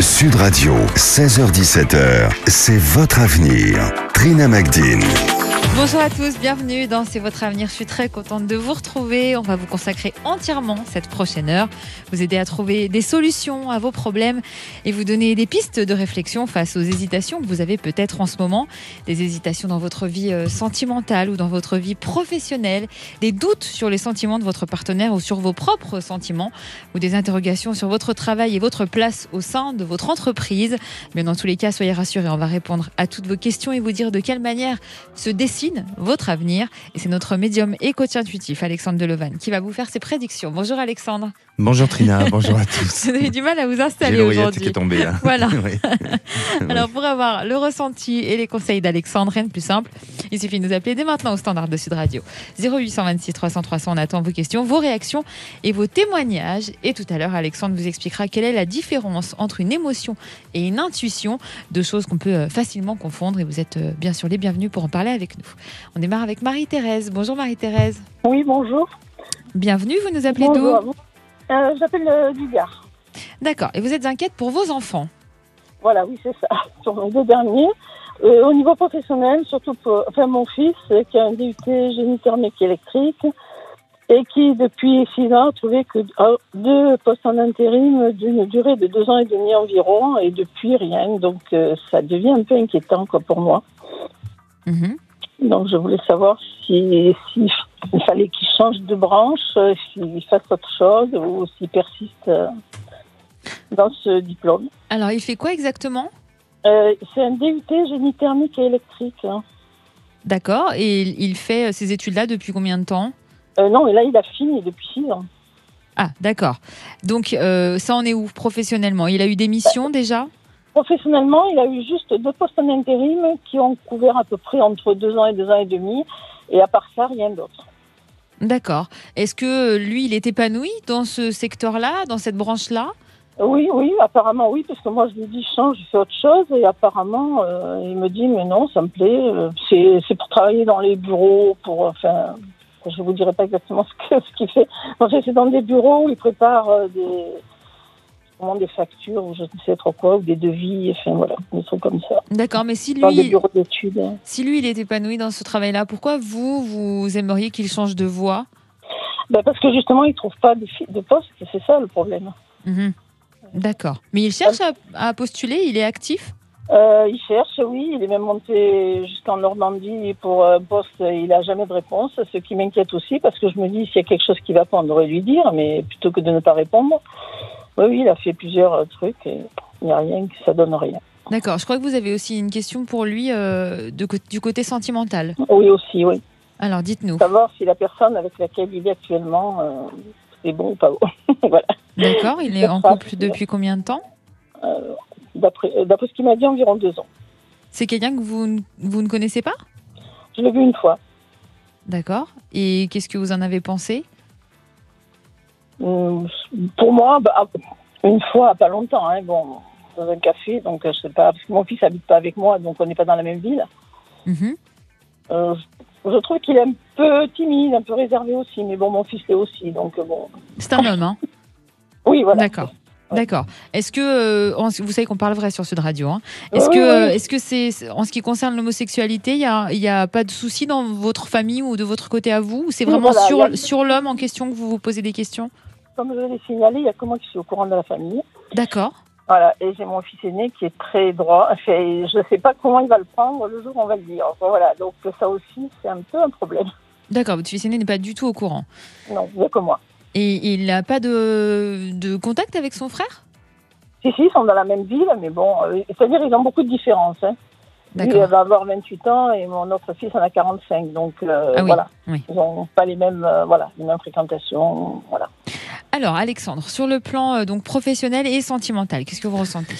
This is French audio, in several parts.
Sud Radio, 16h17h, c'est votre avenir. Trina Magdine. Bonjour à tous, bienvenue dans C'est votre avenir. Je suis très contente de vous retrouver. On va vous consacrer entièrement cette prochaine heure, vous aider à trouver des solutions à vos problèmes et vous donner des pistes de réflexion face aux hésitations que vous avez peut-être en ce moment, des hésitations dans votre vie euh, sentimentale ou dans votre vie professionnelle, des doutes sur les sentiments de votre partenaire ou sur vos propres sentiments ou des interrogations sur votre travail et votre place au sein de votre entreprise. Mais dans tous les cas, soyez rassurés, on va répondre à toutes vos questions et vous dire de quelle manière se votre avenir. Et c'est notre médium et coach intuitif, Alexandre Delevan, qui va vous faire ses prédictions. Bonjour Alexandre. Bonjour Trina, bonjour à tous. Vous avez du mal à vous installer aujourd'hui. qui est tombée. Hein. Voilà. Alors pour avoir le ressenti et les conseils d'Alexandre, rien de plus simple, il suffit de nous appeler dès maintenant au standard de Sud Radio. 0826 300 300, on attend vos questions, vos réactions et vos témoignages. Et tout à l'heure, Alexandre vous expliquera quelle est la différence entre une émotion et une intuition, deux choses qu'on peut euh, facilement confondre. Et vous êtes euh, bien sûr les bienvenus pour en parler avec nous. On démarre avec Marie-Thérèse. Bonjour Marie-Thérèse. Oui, bonjour. Bienvenue, vous nous appelez d'où euh, J'appelle euh, du Gard. D'accord. Et vous êtes inquiète pour vos enfants Voilà, oui, c'est ça. Sur mes deux derniers. Euh, au niveau professionnel, surtout pour enfin, mon fils, euh, qui a un DUT génie thermique électrique et qui, depuis six ans, a trouvé que euh, deux postes en intérim d'une durée de deux ans et demi environ, et depuis rien. Donc, euh, ça devient un peu inquiétant quoi, pour moi. Mhm. Donc, je voulais savoir si, si il fallait qu'il change de branche, euh, s'il fasse autre chose ou s'il persiste euh, dans ce diplôme. Alors, il fait quoi exactement? Euh, c'est un DUT génie thermique et électrique. hein. D'accord. Et il fait ces études-là depuis combien de temps? Euh, non, et là, il a fini depuis six ans. Ah, d'accord. Donc, euh, ça en est où professionnellement? Il a eu des missions déjà? Professionnellement, il a eu juste deux postes en intérim qui ont couvert à peu près entre deux ans et deux ans et demi. Et à part ça, rien d'autre. D'accord. Est-ce que euh, lui, il est épanoui dans ce secteur-là, dans cette branche-là? Oui, oui, apparemment oui, parce que moi je lui dis change, je fais autre chose, et apparemment euh, il me dit mais non, ça me plaît, euh, c'est c'est pour travailler dans les bureaux, pour enfin, je vous dirai pas exactement ce que ce qu'il fait. En fait, c'est dans des bureaux où il prépare euh, des des factures ou je ne sais trop quoi, ou des devis, enfin voilà, des trucs comme ça. D'accord. Mais si lui, bureaux d'études. si lui, il est épanoui dans ce travail-là, pourquoi vous, vous aimeriez qu'il change de voie Ben, parce que justement, il trouve pas de, poste, c'est ça le problème. Mhm. D'accord. Mais il cherche à, à postuler, il est actif? Euh, il cherche, oui, il est même monté jusqu'en Normandie pour un poste, il n'a jamais de réponse, ce qui m'inquiète aussi parce que je me dis s'il y a quelque chose qui va pas, on devrait lui dire, mais plutôt que de ne pas répondre. Oui, oui, il a fait plusieurs euh, trucs et il n'y a rien, ça donne rien. D'accord. Je crois que vous avez aussi une question pour lui euh, de du côté sentimental. Oui, aussi, oui. Alors, dites-nous. Savoir si la personne avec laquelle il est actuellement, euh, c'est bon ou pas bon. voilà. D'accord. Il est en couple depuis combien de temps Euh, D'après ce qu'il m'a dit, environ deux ans. C'est quelqu'un que vous, ne- vous ne connaissez pas? Je l'ai vu une fois. D'accord. Et qu'est-ce que vous en avez pensé? Pour moi, bah, une fois, pas longtemps, hein, bon, dans un café, donc euh, je sais pas, parce que mon fils habite pas avec moi, donc on n'est pas dans la même ville. Mhm. Euh, je, trouve qu'il est un peu timide, un peu réservé aussi, mais bon, mon fils l'est aussi, donc euh, bon. C'est un homme, hein Oui, voilà. D'accord. D'accord. Est-ce que euh, vous savez qu'on parle vrai sur Sud Radio hein Est-ce Oui, que oui, euh, oui. est-ce que c'est c'est- en ce qui concerne l'homosexualité, il y a y a pas de souci dans votre famille ou de votre côté à vous ou c'est vraiment voilà, sur il y a- sur l'homme en question que vous vous posez des questions? Comme je l'ai signalé, il y a que moi qui suis au courant de la famille. D'accord. Voilà, et j'ai mon fils aîné qui est très droit. Je ne sais pas comment il va le prendre le jour où on va le dire. Enfin, voilà, donc ça aussi, c'est un peu un problème. D'accord. Votre fils aîné n'est pas du tout au courant Non, il n'y a que moi. et il n'a pas de de contact avec son frère? Si, si, ils sont dans la même ville, mais bon, euh, c'est-à-dire ils ont beaucoup de différences. Hein. Lui, il va avoir 28 ans et mon autre fils en a 45. Donc, euh, Ah oui, voilà. oui. Ils n'ont pas les mêmes, euh, voilà, les mêmes fréquentations. Voilà. Alors Alexandre, sur le plan euh, donc professionnel et sentimental, qu'est-ce que vous ressentez?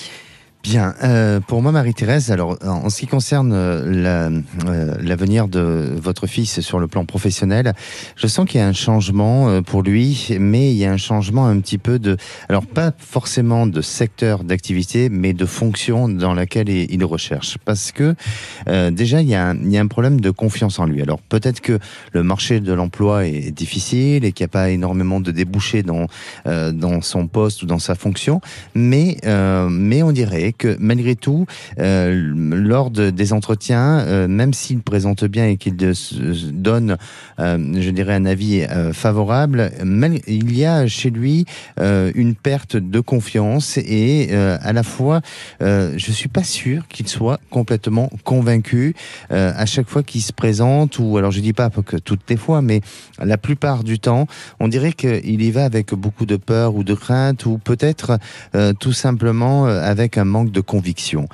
Bien, euh, pour moi, Marie-Thérèse, alors en ce qui concerne euh, euh, l'avenir de votre fils sur le plan professionnel, je sens qu'il y a un changement pour lui, mais il y a un changement un petit peu de, alors pas forcément de secteur d'activité, mais de fonction dans laquelle il, recherche, parce que déjà il y, a un, il y, a un, problème de confiance en lui. Alors peut-être que le marché de l'emploi est difficile et qu'il n'y a pas énormément de débouchés dans dans son poste ou dans sa fonction, mais mais on dirait que malgré tout, euh, lors des entretiens, euh, même s'il présente bien et qu'il donne, euh, je dirais, un avis favorable, il y a chez lui une perte de confiance et à la fois, je suis pas sûr qu'il soit complètement convaincu à chaque fois qu'il se présente ou alors je dis pas que toutes les fois, mais la plupart du temps, on dirait qu'il y va avec beaucoup de peur ou de crainte ou peut-être tout simplement avec un manque de conviction.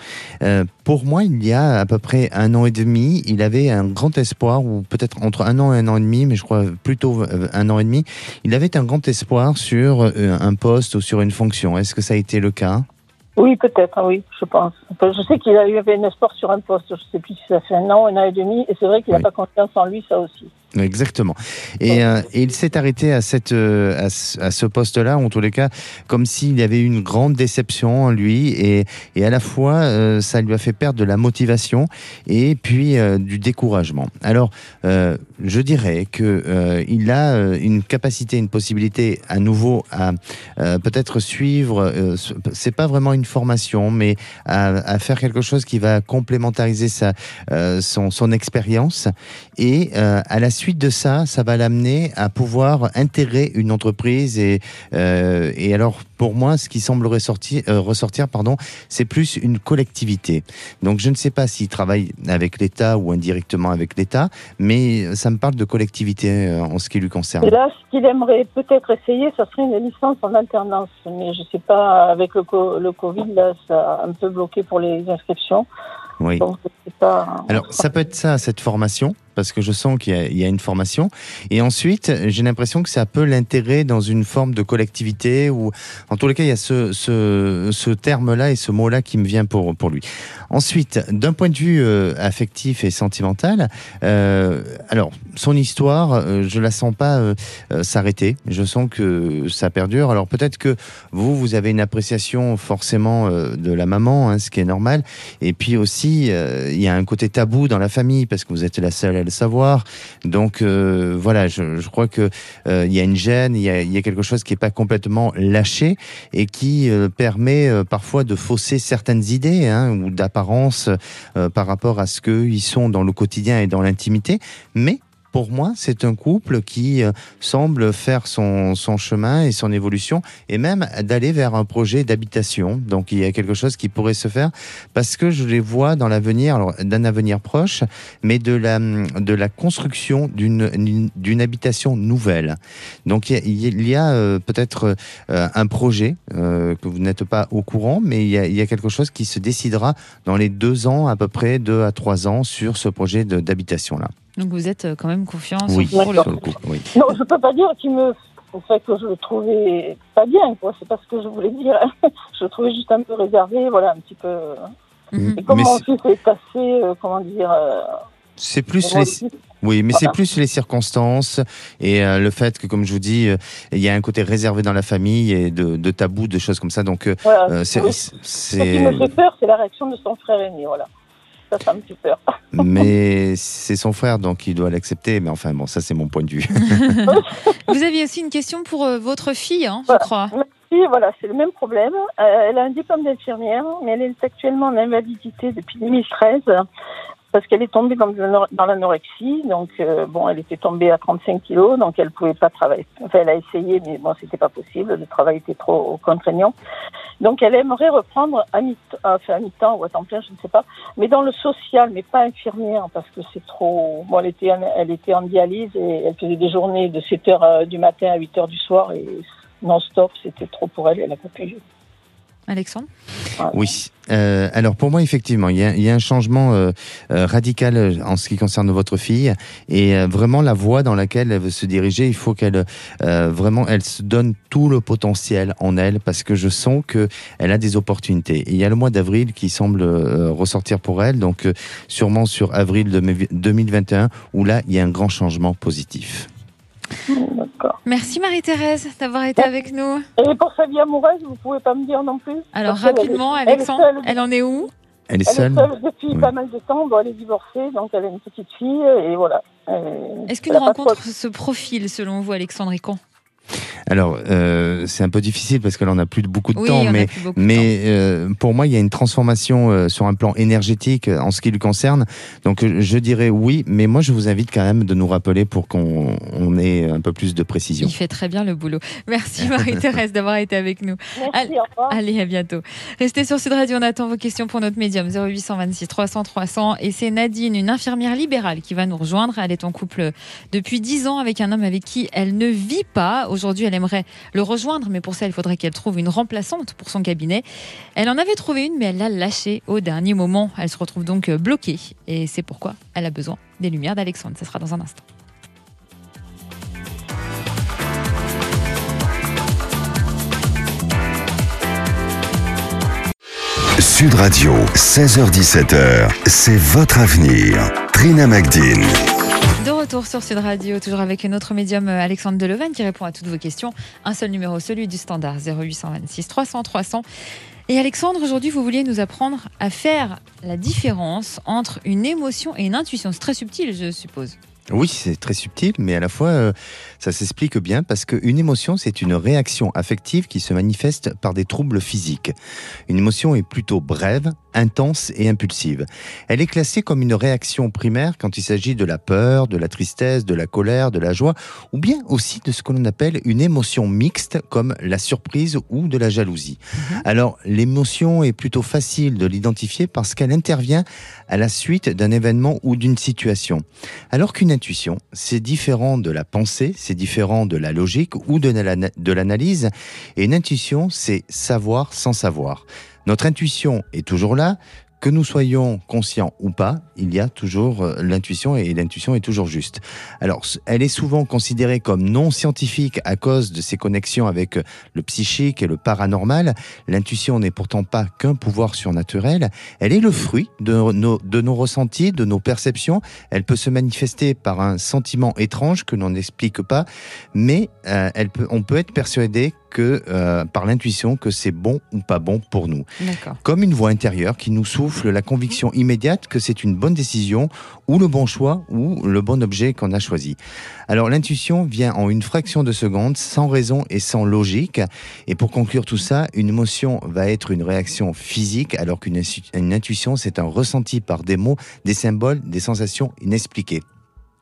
Euh, pour moi, il y a à peu près un an et demi, il avait un grand espoir, ou peut-être entre un an et un an et demi, mais je crois plutôt euh, un an et demi, il avait un grand espoir sur euh, un poste ou sur une fonction. Est-ce que ça a été le cas? Oui, peut-être, oui, je pense. Je sais qu'il a eu un espoir sur un poste. Je ne sais plus si ça fait un an, un an et demi, et c'est vrai qu'il n'a pas confiance en lui, ça aussi. Exactement. Et, euh, et il s'est arrêté à, cette, euh, à, ce poste-là, en tous les cas, comme s'il y avait eu une grande déception en lui, et, et à la fois, euh, ça lui a fait perdre de la motivation et puis du découragement. Alors, je dirais que il a une capacité, une possibilité à nouveau à peut-être suivre. c'est pas vraiment une formation, mais à, à, faire quelque chose qui va complémentariser sa, son, son expérience et à la suite de ça, ça va l'amener à pouvoir intégrer une entreprise. Et, euh, et alors, pour moi, ce qui semble ressortir, euh, ressortir pardon, c'est plus une collectivité. Donc, je ne sais pas s'il travaille avec l'État ou indirectement avec l'État, mais ça me parle de collectivité euh, en ce qui lui concerne. Et là, ce qu'il aimerait peut-être essayer, ça serait une licence en alternance. Mais je ne sais pas, avec le, le Covid, là, ça a un peu bloqué pour les inscriptions. Oui. Alors, ça peut être ça, cette formation parce que je sens qu'il y, a une formation. Et ensuite, j'ai l'impression que ça peut l'intégrer dans une forme de collectivité ou, en tous les cas, il y a ce, terme-là et ce mot-là qui me vient pour, pour lui. Ensuite, d'un point de vue euh, affectif et sentimental, euh, alors, son histoire, euh, je la sens pas euh, s'arrêter. Je sens que ça perdure. Alors, peut-être que vous, vous avez une appréciation forcément de la maman, hein, ce qui est normal. Et puis aussi, il y a un côté tabou dans la famille parce que vous êtes la seule le savoir. Donc euh, voilà, je, crois que euh, il y a une gêne, il y a, quelque chose qui est pas complètement lâché et qui euh, permet parfois de fausser certaines idées hein, ou d'apparence par rapport à ce qu'ils sont dans le quotidien et dans l'intimité, mais pour moi, c'est un couple qui euh, semble faire son, son, chemin et son évolution, et même d'aller vers un projet d'habitation. Donc il y a quelque chose qui pourrait se faire, parce que je les vois dans l'avenir, d'un avenir proche, mais de la, de la construction d'une habitation nouvelle. Donc il y a, euh, peut-être euh, un projet que vous n'êtes pas au courant, mais il y, a, il y a quelque chose qui se décidera dans les deux ans, à peu près deux à trois ans, sur ce projet d'habitation-là. Donc vous êtes euh, quand même confiant oui, pour le coup. Oui. Non, je peux pas dire qu'il me fait que je le trouvais pas bien, quoi. C'est pas ce que je voulais dire. je le trouvais juste un peu réservé, voilà, un petit peu. Mhm. Et comment mon fils est passé, euh, comment dire. Euh, c'est plus les... Oui, mais c'est plus les circonstances et le fait que, comme je vous dis, il y a un côté réservé dans la famille et de, de tabou, de choses comme ça. Donc, c'est. Ce qui me fait peur, c'est la réaction de son frère aîné, voilà ça, ça me fait peur. mais c'est son frère, donc il doit l'accepter. Mais enfin, bon, ça, c'est mon point de vue. Vous aviez aussi une question pour euh, votre fille, hein, je crois. Merci, voilà, c'est le même problème. Euh, elle a un diplôme d'infirmière, mais elle est actuellement en invalidité depuis 2013 parce qu'elle est tombée dans, l'anorexie. Donc, euh, bon, elle était tombée à 35 kilos, donc elle pouvait pas travailler. Enfin, elle a essayé, mais bon, c'était pas possible. Le travail était trop contraignant. Donc, elle aimerait reprendre à mi-temps, enfin, à mi-temps ou à temps plein, je ne sais pas, mais dans le social, mais pas infirmière, parce que c'est trop. Bon, elle était, elle était en dialyse et elle faisait des journées de 7 heures euh, du matin à 8 heures du soir et non-stop, c'était trop pour elle. Elle a pas pu Alexandre Oui. Euh, alors pour moi, effectivement, il y a, un changement euh, euh, radical en ce qui concerne votre fille et vraiment la voie dans laquelle elle veut se diriger, il faut qu'elle vraiment elle se donne tout le potentiel en elle parce que je sens que elle a des opportunités. Et il y a le mois d'avril qui semble ressortir pour elle, donc sûrement sur avril 2021 où là il y a un grand changement positif. Merci Marie-Thérèse d'avoir été avec nous. Et pour sa vie amoureuse, vous pouvez pas me dire non plus Alors rapidement, Alexandre, elle, en est où? Elle est seule. depuis pas mal de temps. elle est divorcée, donc elle a une petite fille et voilà. Est-ce qu'une rencontre se profile selon vous, Alexandre, et quand alors, euh, c'est un peu difficile parce que là, on n'a plus beaucoup de temps, mais, mais euh, pour moi, il y a une transformation euh, sur un plan énergétique en ce qui lui concerne. Donc, je dirais oui, mais moi, je vous invite quand même de nous rappeler pour qu'on ait un peu plus de précision. Il fait très bien le boulot. Merci Marie-Thérèse d'avoir été avec nous. Merci, au revoir. Allez, à bientôt. Restez sur Sud Radio, on attend vos questions pour notre médium 0826 300 300. Et c'est Nadine, une infirmière libérale, qui va nous rejoindre. Elle est en couple depuis 10 ans avec un homme avec qui elle ne vit pas. Aujourd'hui, elle aimerait le rejoindre, mais pour ça, il faudrait qu'elle trouve une remplaçante pour son cabinet. Elle en avait trouvé une, mais elle l'a lâchée au dernier moment. Elle se retrouve donc bloquée. Et c'est pourquoi elle a besoin des lumières d'Alexandre. Ce sera dans un instant. Sud Radio, 16h17h, c'est votre avenir. Trina Magdine. De retour sur Sud Radio, toujours avec notre médium euh, Alexandre Delevan qui répond à toutes vos questions. Un seul numéro, celui du standard 0826 300 300. Et Alexandre, aujourd'hui, vous vouliez nous apprendre à faire la différence entre une émotion et une intuition. C'est très subtil, je suppose. Oui, c'est très subtil, mais à la fois, euh, ça s'explique bien parce qu'une émotion, c'est une réaction affective qui se manifeste par des troubles physiques. Une émotion est plutôt brève, intense et impulsive. Elle est classée comme une réaction primaire quand il s'agit de la peur, de la tristesse, de la colère, de la joie, ou bien aussi de ce que l'on appelle une émotion mixte comme la surprise ou de la jalousie. Mhm. Alors, l'émotion est plutôt facile de l'identifier parce qu'elle intervient à la suite d'un événement ou d'une situation. Alors qu'une intuition, c'est différent de la pensée, c'est différent de la logique ou de l'analyse, et une intuition, c'est savoir sans savoir. Notre intuition est toujours là, que nous soyons conscients ou pas, il y a toujours euh, l'intuition et l'intuition est toujours juste. Alors, elle est souvent considérée comme non scientifique à cause de ses connexions avec euh, le psychique et le paranormal. L'intuition n'est pourtant pas qu'un pouvoir surnaturel. Elle est le fruit de nos, de nos ressentis, de nos perceptions. Elle peut se manifester par un sentiment étrange que l'on n'explique pas, mais euh, elle peut, on peut être persuadé que euh, par l'intuition que c'est bon ou pas bon pour nous. Comme une voix intérieure qui nous souffle la conviction immédiate que c'est une bonne décision ou le bon choix ou le bon objet qu'on a choisi. Alors l'intuition vient en une fraction de seconde, sans raison et sans logique. Et pour conclure tout ça, une émotion va être une réaction physique, alors qu'une intuition, c'est un ressenti par des mots, des symboles, des sensations inexpliquées.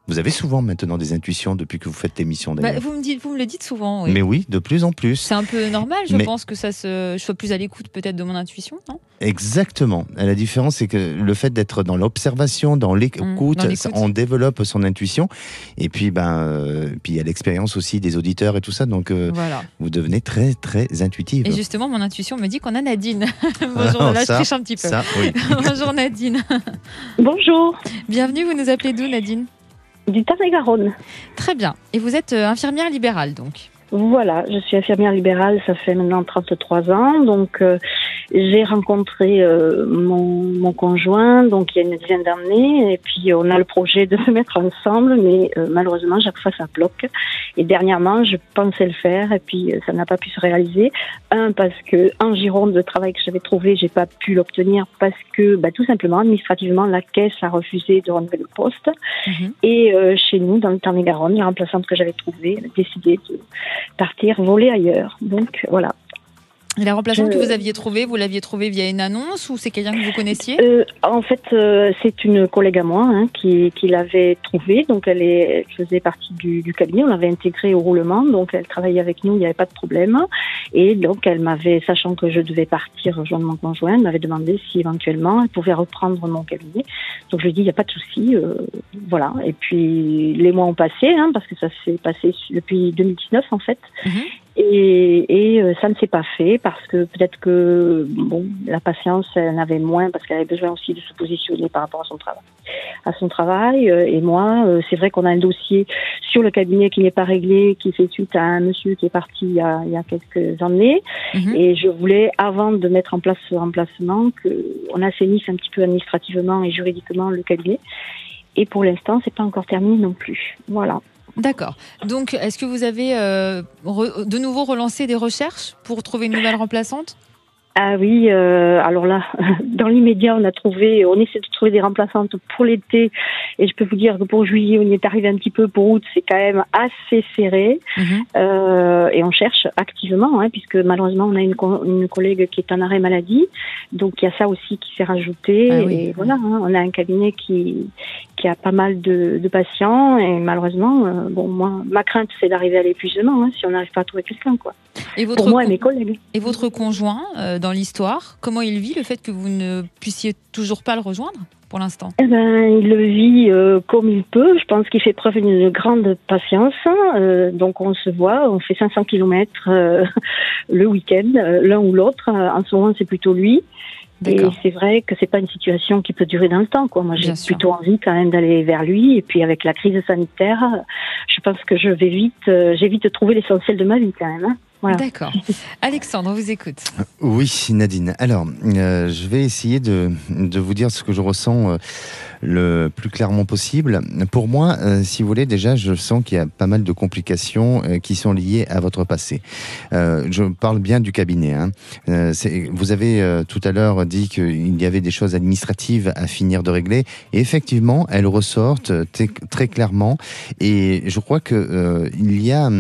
Vous avez souvent maintenant des intuitions depuis que vous faites l'émission bah, vous, me dites, vous me le dites souvent. Mais oui, de plus en plus. C'est un peu normal, je pense que ça se, je sois plus à l'écoute peut-être de mon intuition, non? Exactement. La différence, c'est que le fait d'être dans l'observation, dans l'écoute, mmh, on développe son intuition. Et puis, ben, euh, puis il y a l'expérience aussi des auditeurs et tout ça. Donc, euh, voilà. vous devenez très, très intuitive. Et justement, mon intuition me dit qu'on a Nadine. Bonjour, là, je triche un petit peu. Bonjour Nadine. Bonjour. Bienvenue, vous nous appelez d'où Nadine? Du Tarn-et-Garonne. Très bien. Et vous êtes euh, infirmière libérale donc voilà, je suis infirmière libérale, ça fait maintenant 33 ans. Donc, euh, j'ai rencontré euh, mon, mon, conjoint, donc il y a une dizaine d'années, et puis on a le projet de se mettre ensemble, mais euh, malheureusement, chaque fois ça bloque. Et dernièrement, je pensais le faire, et puis ça n'a pas pu se réaliser. Un, parce que en Gironde, le travail que j'avais trouvé, j'ai pas pu l'obtenir parce que, bah, tout simplement, administrativement, la caisse a refusé de renouveler le poste. Mhm. Et chez nous, dans le Tarn-et-Garonne, la remplaçante que j'avais trouvée a décidé de partir voler ailleurs. Donc voilà. Et la remplaçante que vous aviez trouvée, vous l'aviez trouvée via une annonce ou c'est quelqu'un que vous connaissiez? Euh, En fait, euh, c'est une collègue à moi hein, qui, qui l'avait trouvée. Donc, elle, est, faisait partie du, du cabinet. On l'avait intégrée au roulement. Donc, elle travaillait avec nous. Il n'y avait pas de problème. Et donc, elle m'avait, sachant que je devais partir rejoindre mon conjoint, elle m'avait demandé si éventuellement elle pouvait reprendre mon cabinet. Donc, je lui ai dit, il n'y a pas de souci. Euh, voilà. Et puis, les mois ont passé, hein, parce que ça s'est passé depuis 2019, en fait. Mhm. Et, et ça ne s'est pas fait parce que peut-être que bon, la patience elle avait moins parce qu'elle avait besoin aussi de se positionner par rapport à son travail. À son travail. Et moi, c'est vrai qu'on a un dossier sur le cabinet qui n'est pas réglé, qui fait suite à un monsieur qui est parti il y a, il y a quelques années. Mhm. Et je voulais, avant de mettre en place ce remplacement, qu'on assainisse un petit peu administrativement et juridiquement le cabinet. Et pour l'instant, c'est pas encore terminé non plus. Voilà. D'accord. Donc, est-ce que vous avez euh, de nouveau relancé des recherches pour trouver une nouvelle remplaçante? Ah oui, euh, alors là, dans l'immédiat, on a trouvé, on essaie de trouver des remplaçantes pour l'été, et je peux vous dire que pour juillet, on y est arrivé un petit peu. Pour août, c'est quand même assez serré, mhm. euh, et on cherche activement, hein, puisque malheureusement, on a une, une, collègue qui est en arrêt maladie, donc il y a ça aussi qui s'est rajouté. Ah et voilà, hein, on a un cabinet qui qui a pas mal de, de patients, et malheureusement, euh, bon, moi, ma crainte, c'est d'arriver à l'épuisement, hein, si on n'arrive pas à trouver quelqu'un, quoi. Et votre pour moi et mes collègues. Et votre conjoint euh, dans l'histoire Comment il vit le fait que vous ne puissiez toujours pas le rejoindre pour l'instant? Eh ben, Il le vit euh, comme il peut. Je pense qu'il fait preuve d'une grande patience. Euh, donc on se voit, on fait 500 km euh, le week-end, l'un ou l'autre. En ce moment, c'est plutôt lui. Et c'est vrai que c'est pas une situation qui peut durer dans le temps. Quoi. Moi, j'ai plutôt envie quand même d'aller vers lui. Et puis avec la crise sanitaire, je pense que je vais vite, j'ai vite trouver l'essentiel de ma vie quand même. Hein. D'accord. Alexandre, on vous écoute. Oui, Nadine. Alors, euh, je vais essayer de, de, vous dire ce que je ressens euh, le plus clairement possible. Pour moi, euh, si vous voulez, déjà, je sens qu'il y a pas mal de complications qui sont liées à votre passé. je parle bien du cabinet. Hein. vous avez tout à l'heure dit qu'il y avait des choses administratives à finir de régler. Et effectivement, elles ressortent très clairement. Et je crois que il y a,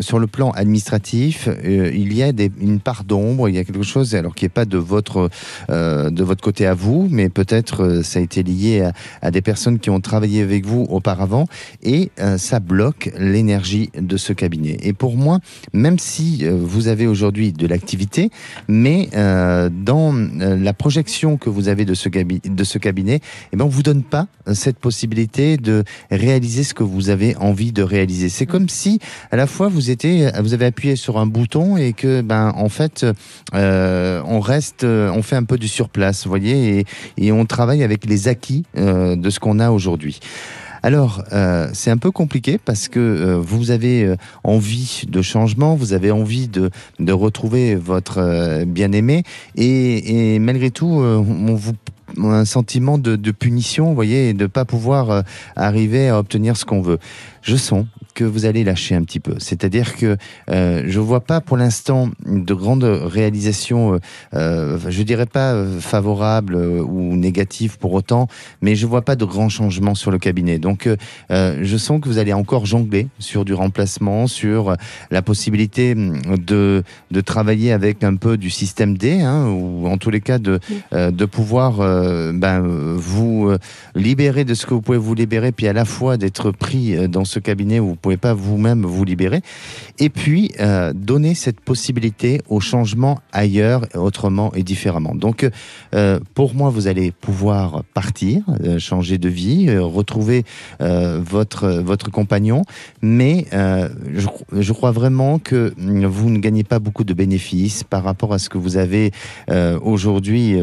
sur le plan administratif, administratif, euh, il y a des, une part d'ombre, il y a quelque chose, alors qui n'est pas de votre, euh, de votre côté à vous, mais peut-être euh, ça a été lié à, des personnes qui ont travaillé avec vous auparavant, et ça bloque l'énergie de ce cabinet. Et pour moi, même si vous avez aujourd'hui de l'activité, mais dans la projection que vous avez de ce, de ce cabinet, eh ben, on vous donne pas cette possibilité de réaliser ce que vous avez envie de réaliser. C'est comme si, à la fois, vous étiez, vous avez appuyer sur un bouton et que, ben, en fait, euh, on reste, euh, on fait un peu du surplace, voyez, et, on travaille avec les acquis euh, de ce qu'on a aujourd'hui. Alors, c'est un peu compliqué parce que vous avez envie de changement, vous avez envie de, retrouver votre bien-aimé, et, malgré tout, on vous un sentiment de, punition, voyez, et de pas pouvoir arriver à obtenir ce qu'on veut. Je sens que vous allez lâcher un petit peu. C'est-à-dire que euh, je vois pas pour l'instant de grandes réalisations, euh, euh je dirais pas euh, favorables ou négatives pour autant, mais je vois pas de grands changements sur le cabinet. Donc je sens que vous allez encore jongler sur du remplacement, sur la possibilité de, de travailler avec un peu du système D, hein, ou en tous les cas de, de pouvoir ben, vous libérer de ce que vous pouvez vous libérer, puis à la fois d'être pris dans ce cabinet où pouvez pas vous-même vous libérer. Et puis, euh, donner cette possibilité au changement ailleurs, autrement et différemment. Donc, euh, pour moi, vous allez pouvoir partir, euh, changer de vie, retrouver votre, votre compagnon. Mais je, crois vraiment que vous ne gagnez pas beaucoup de bénéfices par rapport à ce que vous avez aujourd'hui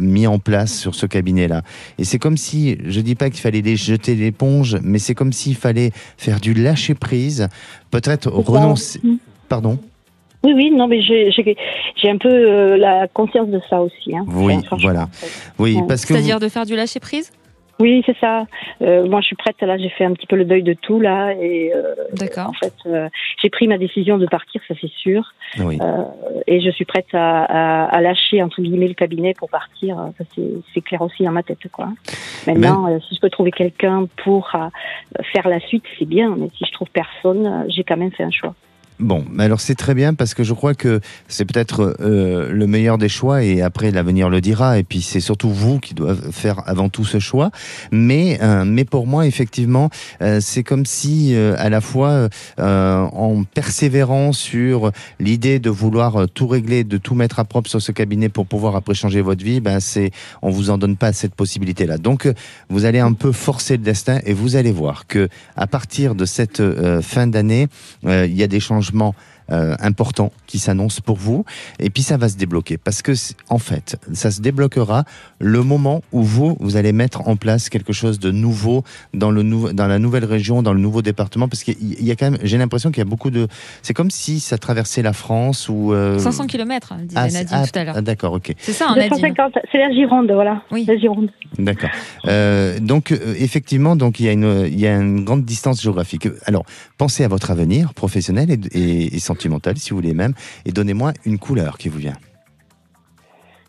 mis en place sur ce cabinet-là. Et c'est comme si, je dis pas qu'il fallait les jeter l'éponge, mais c'est comme s'il fallait faire du lâcher prise, peut-être renoncer. Pardon oui, oui, non, mais j'ai un peu euh, la conscience de ça aussi. Hein, oui, voilà. Oui, parce que C'est-à-dire de faire du lâcher prise? Oui, c'est ça. Euh, moi, je suis prête. Là, j'ai fait un petit peu le deuil de tout là, et euh, D'accord. en fait, j'ai pris ma décision de partir, ça c'est sûr. Oui. et je suis prête à, à, à, lâcher entre guillemets le cabinet pour partir. Ça c'est clair aussi dans ma tête, quoi. Maintenant, si je peux trouver quelqu'un pour faire la suite, c'est bien. Mais si je trouve personne, j'ai quand même fait un choix. Bon, alors c'est très bien parce que je crois que c'est peut-être euh, le meilleur des choix et après l'avenir le dira et puis c'est surtout vous qui doivent faire avant tout ce choix. Mais euh, mais pour moi effectivement euh, c'est comme si à la fois en persévérant sur l'idée de vouloir tout régler, de tout mettre à propre sur ce cabinet pour pouvoir après changer votre vie, ben c'est on vous en donne pas cette possibilité là. Donc vous allez un peu forcer le destin et vous allez voir que à partir de cette fin d'année il y a des changements changement euh, important qui s'annonce pour vous. Et puis ça va se débloquer. Parce que, en fait, ça se débloquera le moment où vous, vous allez mettre en place quelque chose de nouveau dans, le nou dans la nouvelle région, dans le nouveau département. Parce qu'il y a quand même, j'ai l'impression qu'il y a beaucoup de. C'est comme si ça traversait la France ou. 500 km, disait ah, Nadine ah, tout à l'heure. Ah, D'accord, ok. C'est ça, hein, Nadine. C'est la Gironde, voilà. Oui. La Gironde. D'accord. Euh, donc, euh, effectivement, donc, il, y a une, il y a une grande distance géographique. Alors, pensez à votre avenir professionnel et, et, et si vous voulez même, et donnez-moi une couleur qui vous vient.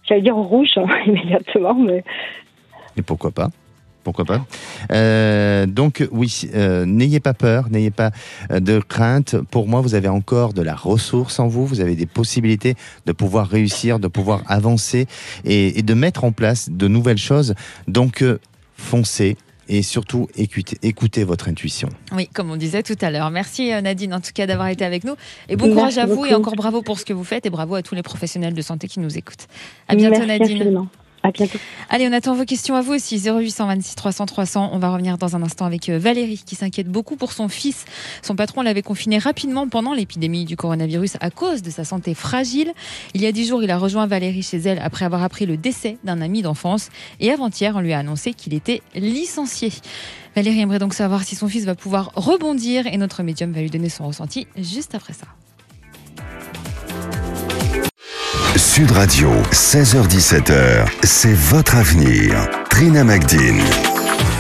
J'allais dire rouge immédiatement, mais. Et pourquoi pas? Pourquoi pas? Euh, Donc oui, euh, n'ayez pas peur, n'ayez pas euh, de crainte. Pour moi, vous avez encore de la ressource en vous, vous avez des possibilités de pouvoir réussir, de pouvoir avancer et, et de mettre en place de nouvelles choses. Donc foncez, et surtout écoutez, votre intuition. Oui, comme on disait tout à l'heure. Merci euh, Nadine en tout cas d'avoir été avec nous et bon courage à vous et encore bravo pour ce que vous faites et bravo à tous les professionnels de santé qui nous écoutent. À bientôt Nadine. À bientôt. Allez, on attend vos questions à vous aussi. 0826 300 300. On va revenir dans un instant avec euh, Valérie qui s'inquiète beaucoup pour son fils. Son patron l'avait confiné rapidement pendant l'épidémie du coronavirus à cause de sa santé fragile. Il y a dix jours, il a rejoint Valérie chez elle après avoir appris le décès d'un ami d'enfance. Et avant-hier, on lui a annoncé qu'il était licencié. Valérie aimerait donc savoir si son fils va pouvoir rebondir et notre médium va lui donner son ressenti juste après ça. Sud Radio, 16h17h, c'est votre avenir. Trina Magdine.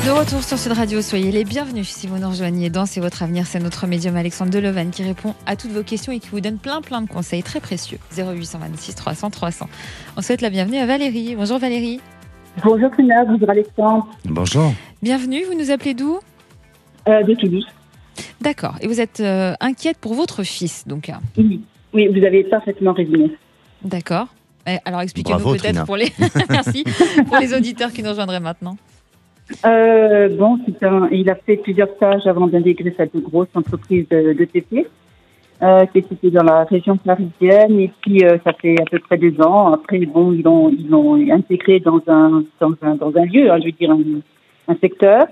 De retour sur Sud Radio, soyez les bienvenus si vous nous rejoignez dans C'est votre avenir. C'est notre médium Alexandre Delevan qui répond à toutes vos questions et qui vous donne plein plein de conseils très précieux. 0826 300 300. On souhaite la bienvenue à Valérie. Bonjour Valérie. Bonjour Trina, bonjour Alexandre. Bonjour. Bienvenue, vous nous appelez d'où? Euh, De Toulouse. D'accord. Et vous êtes euh, inquiète pour votre fils, donc Oui, oui vous avez parfaitement résumé. D'accord. Eh, alors expliquez-nous peut-être pour les... Merci. pour les auditeurs qui nous rejoindraient maintenant. Euh, bon, il a fait plusieurs stages avant d'intégrer cette grosse entreprise de, de TP, euh, qui était dans la région parisienne. Et puis, euh, ça fait à peu près deux ans. Après, bon, ils l'ont ils l'ont intégré dans un, dans un, dans un lieu, hein, je veux dire, un, un secteur.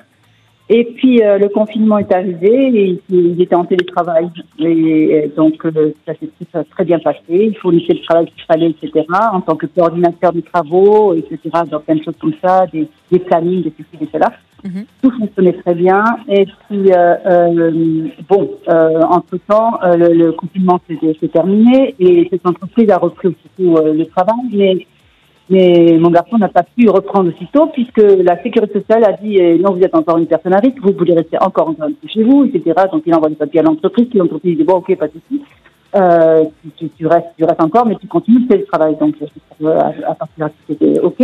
Et puis euh, le confinement est arrivé et il était en télétravail. Et, donc euh, ça s'est très bien passé. Il fournissait le travail qu'il fallait, etc. En tant que coordinateur des travaux, etc. Donc plein de choses comme ça, des, des plannings, des ceci, des cela. Mm Tout fonctionnait très bien. Et puis euh, euh bon, entre temps, le, le, confinement s'est terminé et cette entreprise a repris aussi le travail, mais mais mon garçon n'a pas pu reprendre aussitôt puisque la sécurité sociale a dit eh, non, vous êtes encore une personne à risque, vous voulez rester encore chez vous, etc. Donc il envoie des papiers à l'entreprise, puis l'entreprise dit bon, ok, pas de souci. Euh, tu, tu, restes, tu restes encore, mais tu continues le travail. Donc à, partir de c'était ok.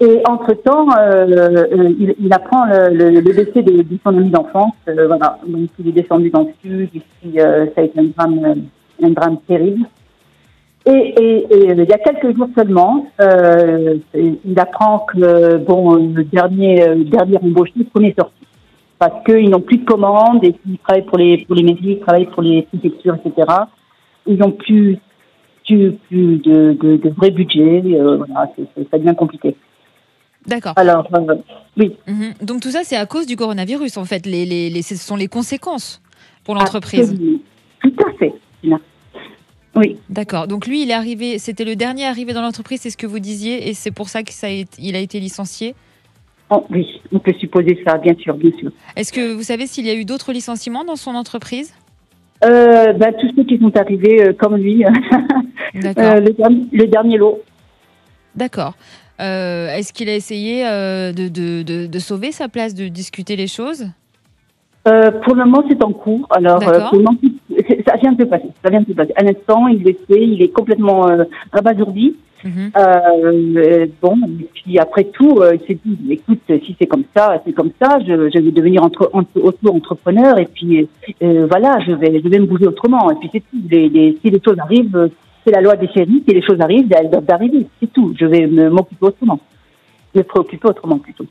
Et entre temps, euh, euh, il, il, apprend le, le, le décès de, de, son ami d'enfance. Euh, voilà, donc il est descendu dans le sud. Euh, ça a été un drame, un drame terrible. Et, et, et, il y a quelques jours seulement, euh, il apprend que bon, le dernier, euh, dernier embauché, est sorti. Parce qu'ils n'ont plus de commandes et qu'ils travaillent pour les, pour les médias, ils travaillent pour les préfectures, etc. Ils n'ont plus, plus, plus de, de, de, vrai budget. Euh, voilà, ça devient compliqué. D'accord. Alors, euh, oui. Mhm. Donc tout ça, c'est à cause du coronavirus, en fait. Les, les, les, ce sont les conséquences pour l'entreprise. Tout à fait. Oui. D'accord. Donc lui, il est arrivé, c'était le dernier arrivé dans l'entreprise, c'est ce que vous disiez, et c'est pour ça qu'il a, été licencié? Oh, Oui, on peut supposer ça, bien sûr, bien sûr. Est-ce que vous savez s'il y a eu d'autres licenciements dans son entreprise? Euh, ben, Tous ceux qui sont arrivés euh, comme lui. D'accord. Euh, le, dernier lot. D'accord. Est-ce qu'il a essayé de, de, sauver sa place, de discuter les choses? Pour le moment, c'est en cours. Alors, pour le moment, ça vient de se passer. Ça vient de se passer. Un instant, il le il est complètement euh, abasourdi. Mhm. Euh, bon, et puis après tout, euh, il s'est dit, écoute, si c'est comme ça, c'est comme ça, je, je vais devenir entre, entre, auto-entrepreneur et puis euh, voilà, je vais, je vais me bouger autrement. Et puis c'est tout. Les, les, si les choses arrivent, c'est la loi des séries, si les choses arrivent, elles doivent arriver. C'est tout. Je vais m'occuper autrement. Me préoccuper autrement plutôt.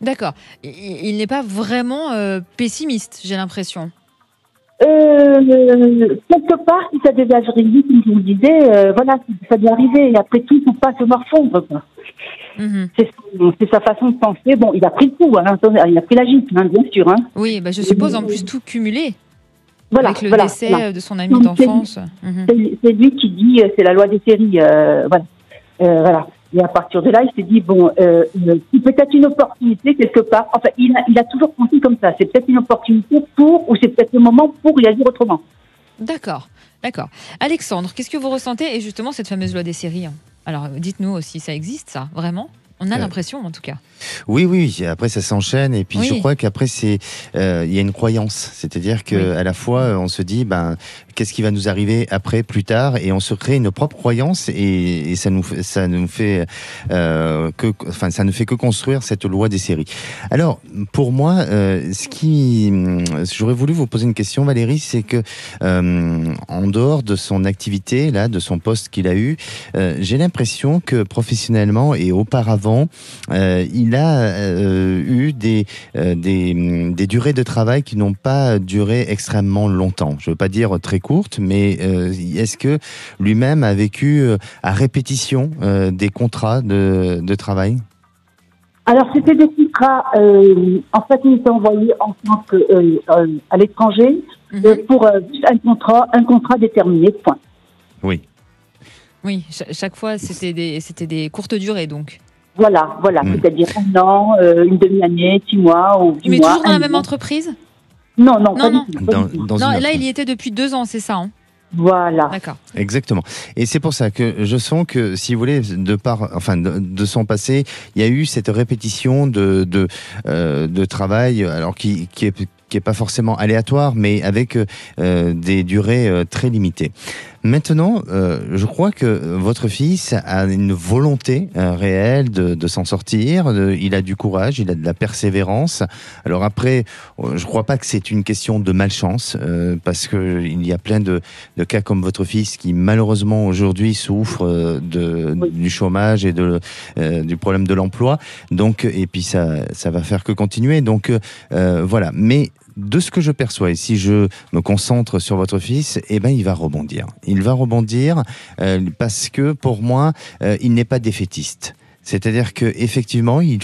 D'accord. Il, il n'est pas vraiment pessimiste, j'ai l'impression. Euh, quelque part, si ça devait arriver, comme je vous le disais, euh, voilà, ça devait arriver. Et après tout, il ne faut pas se morfondre. Mhm. C'est sa façon de penser. Bon, il a pris le coup, hein, il a pris la gifle, hein, bien sûr. Hein. Oui, bah, je suppose en plus tout cumulé. Voilà, Avec le décès de son ami d'enfance. Mhm. C'est lui qui dit, c'est la loi des séries. voilà. voilà. Et à partir de là, il s'est dit bon, euh, c'est peut-être une opportunité quelque part. Enfin, il a, il a toujours pensé comme ça. C'est peut-être une opportunité pour, ou c'est peut-être le moment pour réagir autrement. D'accord, d'accord. Alexandre, qu'est-ce que vous ressentez? Et justement cette fameuse loi des séries hein Alors, dites-nous aussi, ça existe, ça, vraiment? On a euh, l'impression, en tout cas. Oui, oui. Après, ça s'enchaîne, et puis je crois qu'après, c'est, euh, il y a une croyance, c'est-à-dire que à la fois, on se dit, ben, qu'est-ce qui va nous arriver après, plus tard, et on se crée une propre croyance, et, ça nous, ça nous fait euh, que, enfin, ça ne fait que construire cette loi des séries. Alors, pour moi, ce qui, j'aurais voulu vous poser une question, Valérie, c'est que en dehors de son activité, là, de son poste qu'il a eu, j'ai l'impression que professionnellement et auparavant euh, il a euh, eu des, euh, des, des, durées de travail qui n'ont pas duré extrêmement longtemps. Je ne veux pas dire très courtes, mais est-ce que lui-même a vécu à répétition des contrats de, de travail? Alors, c'était des contrats, en fait, il était envoyé en tant que, à l'étranger mhm. pour un contrat, un contrat déterminé, point. Oui. Oui, chaque fois, c'était des, c'était des courtes durées, donc. Voilà, voilà, hmm. c'est-à-dire un an, euh, une demi-année, six mois ou Mais toujours dans la même entreprise Non, non, non, non. là, il y était depuis deux ans, c'est ça hein voilà. D'accord. Exactement. Et c'est pour ça que je sens que, si vous voulez, de par, enfin, de, son passé, il y a eu cette répétition de de, euh, de travail, alors qui, qui est qui est pas forcément aléatoire, mais avec euh, des durées euh, très limitées. Maintenant, euh, je crois que votre fils a une volonté réelle de, de s'en sortir. il a du courage, il a de la persévérance. Alors après, je crois pas que c'est une question de malchance, parce que il y a plein de, de, cas comme votre fils qui malheureusement aujourd'hui souffrent de, du chômage et de, du problème de l'emploi. Donc, et puis ça, ça va faire que continuer. Donc voilà. Mais de ce que je perçois, et si je me concentre sur votre fils, eh ben, il va rebondir. Il va rebondir euh, parce que pour moi, euh, il n'est pas défaitiste. C'est-à-dire que effectivement, il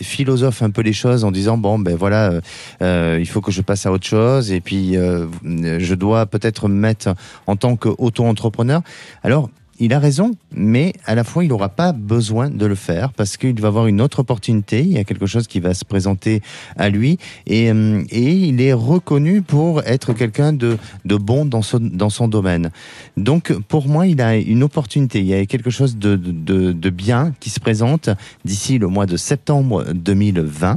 philosophe un peu les choses en disant bon ben voilà, euh, il faut que je passe à autre chose et puis je dois peut-être me mettre en tant qu'auto-entrepreneur. Alors il a raison, mais à la fois, il n'aura pas besoin de le faire parce qu'il va avoir une autre opportunité. Il y a quelque chose qui va se présenter à lui et, euh, il est reconnu pour être quelqu'un de, bon dans son, domaine. Donc, pour moi, il a une opportunité. Il y a quelque chose de bien qui se présente d'ici le mois de septembre 2020.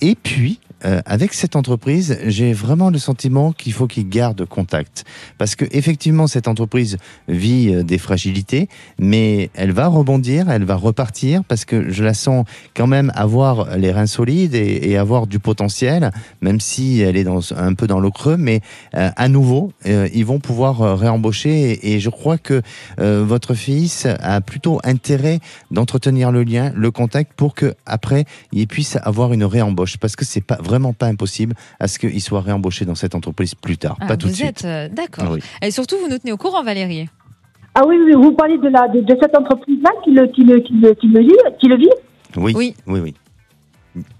Et puis, euh, avec cette entreprise, j'ai vraiment le sentiment qu'il faut qu'il garde contact. Parce que effectivement, cette entreprise vit euh, des fragilités, mais elle va rebondir, elle va repartir, parce que je la sens quand même avoir les reins solides et, avoir du potentiel, même si elle est un peu dans l'eau creux, mais euh, à nouveau, ils vont pouvoir réembaucher. Et, et, je crois que votre fils a plutôt intérêt d'entretenir le lien, le contact, pour que après il puisse avoir une réembauche, parce que c'est pas vraiment pas impossible à ce qu'il soit réembauché dans cette entreprise plus tard. Ah, pas tout de suite. Euh, d'accord. Et surtout, vous nous tenez au courant, Valérie. Ah oui, vous parlez de, la, de, cette entreprise-là qui le, qui, le, qui, le, qui, le qui le vit? Oui, oui, oui. oui.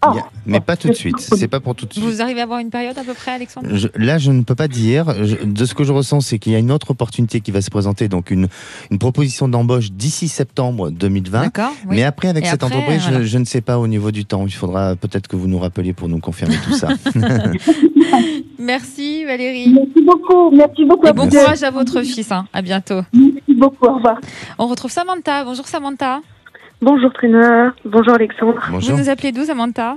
Ah. mais pas tout de suite. C'est pas pour tout de suite. Vous arrivez à avoir une période à peu près, Alexandre? Là, je ne peux pas dire. de ce que je ressens, c'est qu'il y a une autre opportunité qui va se présenter, donc une, une proposition d'embauche d'ici septembre 2020. Mais après, avec cette entreprise, je, ne sais pas au niveau du temps. Il faudra peut-être que vous nous rappeliez pour nous confirmer tout ça. Merci Valérie. Merci beaucoup. Merci beaucoup. Et bon courage à votre fils. Hein. À bientôt. Merci beaucoup. Au revoir. On retrouve Samantha. Bonjour Samantha. Bonjour Trainer, bonjour Alexandre. Vous nous appelez d'où Samantha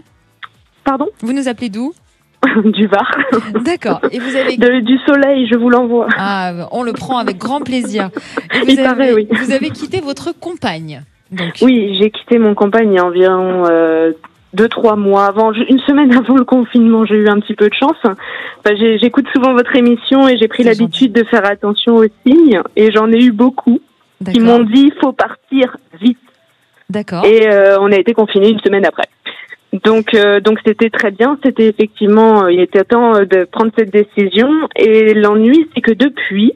Pardon Vous nous appelez d'où Du Var. D'accord. Et vous avez du soleil, je vous l'envoie. Ah, on le prend avec grand plaisir. Et vous, avez, oui. vous avez quitté votre compagne. Donc. Oui, j'ai quitté mon compagne il y a environ euh, deux trois mois avant, une semaine avant le confinement. J'ai eu un petit peu de chance. J'écoute souvent votre émission et j'ai pris l'habitude de faire attention aux signes et j'en ai eu beaucoup qui m'ont dit faut partir vite D'accord. Et euh, on a été confinés une semaine après. Donc, euh, donc c'était très bien. C'était effectivement, euh, il était temps de prendre cette décision. Et l'ennui, c'est que depuis,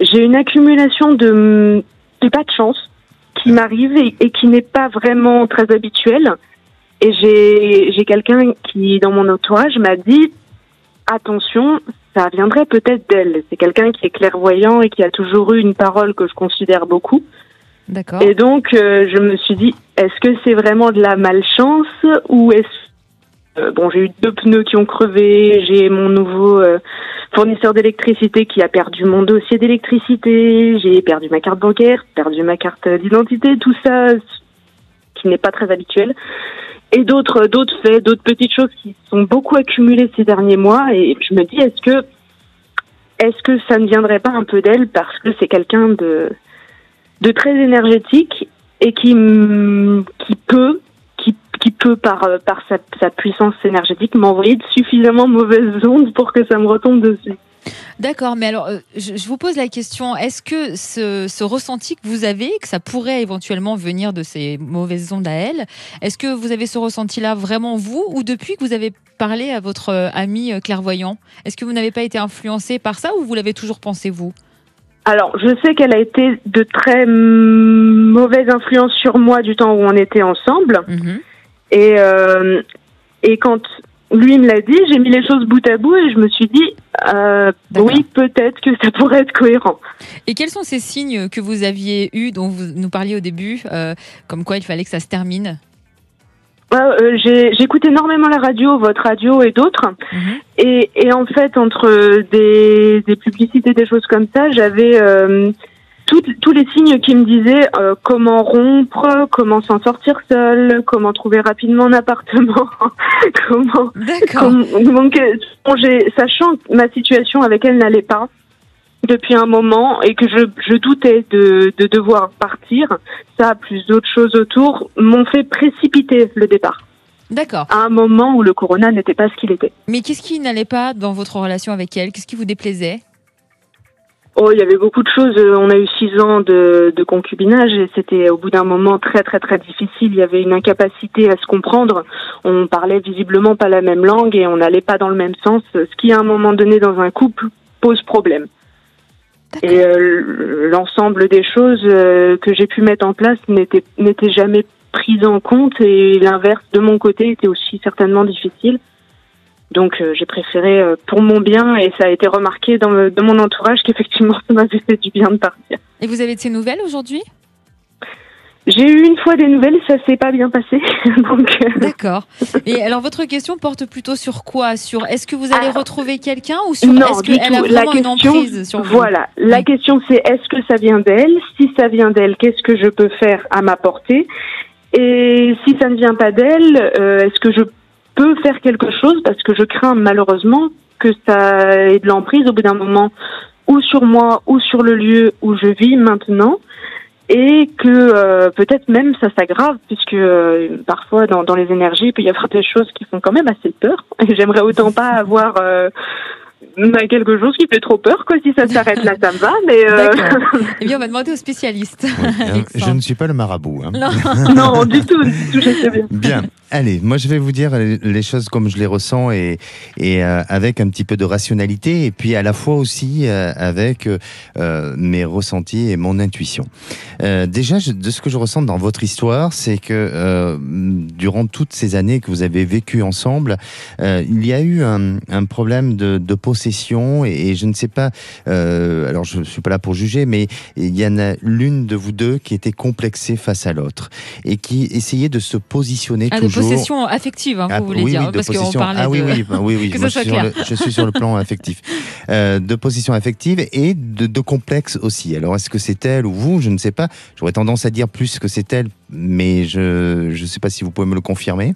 j'ai une accumulation de, de pas de chance qui m'arrive et, et, qui n'est pas vraiment très habituelle. Et j'ai, j'ai quelqu'un qui, dans mon entourage, m'a dit attention, ça viendrait peut-être d'elle. C'est quelqu'un qui est clairvoyant et qui a toujours eu une parole que je considère beaucoup. Et donc, euh, je me suis dit, est-ce que c'est vraiment de la malchance ou est-ce euh, bon, j'ai eu deux pneus qui ont crevé, j'ai mon nouveau euh, fournisseur d'électricité qui a perdu mon dossier d'électricité, j'ai perdu ma carte bancaire, perdu ma carte d'identité, tout ça qui n'est pas très habituel. Et d'autres d'autres faits, d'autres petites choses qui sont beaucoup accumulées ces derniers mois et je me dis est-ce que est-ce que ça ne viendrait pas un peu d'elle parce que c'est quelqu'un de de très énergétique et qui qui peut qui peut, par, euh, par sa, sa puissance énergétique, m'envoyer de suffisamment mauvaises ondes pour que ça me retombe dessus. D'accord, mais alors euh, je, vous pose la question, est-ce que ce, ce, ressenti que vous avez, que ça pourrait éventuellement venir de ces mauvaises ondes à elle, est-ce que vous avez ce ressenti-là vraiment vous ou depuis que vous avez parlé à votre euh, ami clairvoyant Est-ce que vous n'avez pas été influencé par ça ou vous l'avez toujours pensé vous? Alors, je sais qu'elle a été de très mauvaise influence sur moi du temps où on était ensemble. Mhm. Et, euh, et quand lui me l'a dit, j'ai mis les choses bout à bout et je me suis dit, euh, oui, peut-être que ça pourrait être cohérent. Et quels sont ces signes que vous aviez eus, dont vous nous parliez au début, euh, comme quoi il fallait que ça se termine? Euh, J'écoute énormément la radio, votre radio et d'autres. Mhm. et, et, en fait, entre des, des, publicités, des choses comme ça, j'avais euh, tous les signes qui me disaient euh, comment rompre, comment s'en sortir seul, comment trouver rapidement un appartement, comment, donc sachant que ma situation avec elle n'allait pas depuis un moment et que je, je doutais de, de devoir partir, ça plus d'autres choses autour m'ont fait précipiter le départ. D'accord. À un moment où le corona n'était pas ce qu'il était. Mais qu'est-ce qui n'allait pas dans votre relation avec elle? Qu'est-ce qui vous déplaisait? Oh, il y avait beaucoup de choses. Euh, on a eu six ans de, de concubinage et c'était au bout d'un moment très très très difficile. Il y avait une incapacité à se comprendre. On parlait visiblement pas la même langue et on n'allait pas dans le même sens, ce qui à un moment donné dans un couple pose problème. Et euh, l'ensemble des choses euh, que j'ai pu mettre en place n'était jamais prise en compte et l'inverse de mon côté était aussi certainement difficile. Donc euh, j'ai préféré euh, pour mon bien et ça a été remarqué dans, mon entourage qu'effectivement ça m'avait fait du bien de partir. Et vous avez de ces nouvelles aujourd'hui? J'ai eu une fois des nouvelles, ça s'est pas bien passé. Euh, D'accord. Et alors votre question porte plutôt sur quoi? Sur est-ce que vous allez retrouver quelqu'un ou sur est-ce qu'elle a vraiment une emprise sur vous? Voilà. La question c'est est-ce que ça vient d'elle? Si ça vient d'elle, qu'est-ce que je peux faire à ma portée? Et si ça ne vient pas d'elle, est-ce que je peut faire quelque chose? Parce que je crains malheureusement que ça ait de l'emprise au bout d'un moment ou sur moi ou sur le lieu où je vis maintenant et que euh, peut-être même ça s'aggrave puisque euh, parfois dans, dans les énergies il peut y avoir des choses qui font quand même assez peur. J'aimerais autant pas avoir euh, a quelque chose qui fait trop peur, quoi. Si ça s'arrête là, ça me va, mais. Euh... eh bien, on va demander aux spécialistes. je ne suis pas le marabout. Hein. Non. non, du tout, du tout, je bien. Bien. Allez, moi je vais vous dire les choses comme je les ressens et, et euh, avec un petit peu de rationalité et puis à la fois aussi euh, avec euh, mes ressentis et mon intuition. déjà, de ce que je ressens dans votre histoire, c'est que durant toutes ces années que vous avez vécues ensemble, il y a eu un, un problème de, de possession et, je ne sais pas, alors je ne suis pas là pour juger, mais il y en a l'une de vous deux qui était complexée face à l'autre et qui essayait de se positionner ah, toujours possession affective, hein, vous ah, voulez dire, parce qu'on parlait ah, oui, de... oui, bah oui, oui. je, suis le, je, suis sur le plan affectif, euh, de position affective et de, de complexe aussi. Alors, est-ce que c'est elle ou vous? Je ne sais pas. J'aurais tendance à dire plus que c'est elle, mais je ne sais pas si vous pouvez me le confirmer.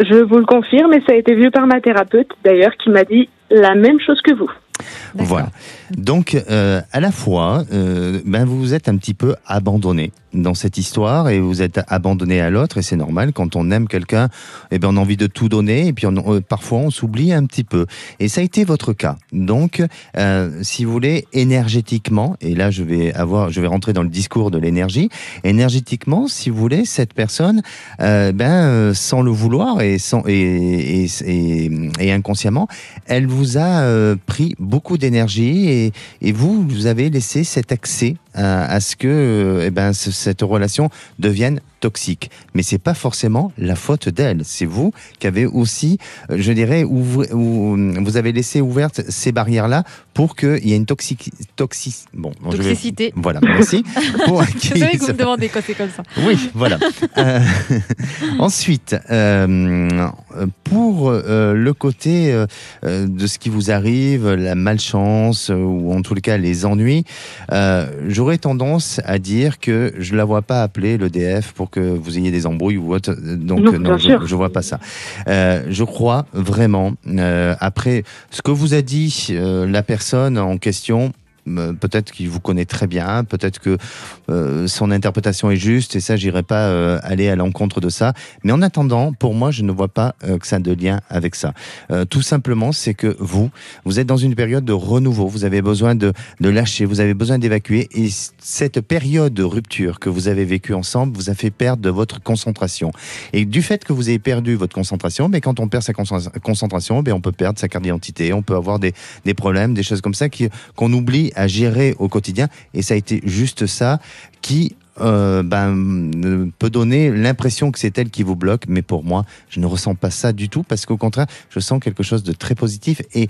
Je vous le confirme, et ça a été vu par ma thérapeute d'ailleurs, qui m'a dit la même chose que vous. Voilà. Donc, euh, à la fois, euh, ben vous vous êtes un petit peu abandonné dans cette histoire et vous êtes abandonné à l'autre et c'est normal. Quand on aime quelqu'un eh ben on a envie de tout donner et puis euh, parfois on s'oublie un petit peu. Et ça a été votre cas. Donc si vous voulez énergétiquement et là je vais avoir je vais rentrer dans le discours de l'énergie énergétiquement si vous voulez cette personne ben sans le vouloir et sans et, et inconsciemment elle vous a pris beaucoup d'énergie et, vous vous avez laissé cet accès à, ce que eh ben, cette relation devienne toxique. Mais c'est pas forcément la faute d'elle. C'est vous qui avez aussi, euh, je dirais, où vous, avez laissé ouvertes ces barrières-là pour qu'il y ait une toxic, toxic, bon, toxicité. voilà, merci. pour vous savez que vous me demandez quand c'est comme ça. Oui, voilà. Euh, ensuite, euh, pour le côté de ce qui vous arrive, la malchance ou en tout cas les ennuis, j'aurais tendance à dire que je la vois pas appeler l'EDF pour que vous ayez des embrouilles ou autre. Donc non, je, ne vois pas ça. Euh, je crois vraiment. Euh, après, ce que vous a dit euh, la personne en question, peut-être qu'il vous connaît très bien, peut-être que euh, son interprétation est juste, et ça, j'irai pas euh, aller à l'encontre de ça. Mais en attendant, pour moi, je ne vois pas que ça a de lien avec ça. tout simplement, c'est que vous, vous êtes dans une période de renouveau, vous avez besoin de, de lâcher, vous avez besoin d'évacuer, et cette période de rupture que vous avez vécue ensemble vous a fait perdre de votre concentration. Et du fait que vous avez perdu votre concentration, mais quand on perd sa concentration, ben on peut perdre sa carte d'identité, on peut avoir des, des problèmes, des choses comme ça qu'on oublie à gérer au quotidien. Et ça a été juste ça qui euh, ben, peut donner l'impression que c'est elle qui vous bloque, mais pour moi, je ne ressens pas ça du tout, parce qu'au contraire, je sens quelque chose de très positif. Et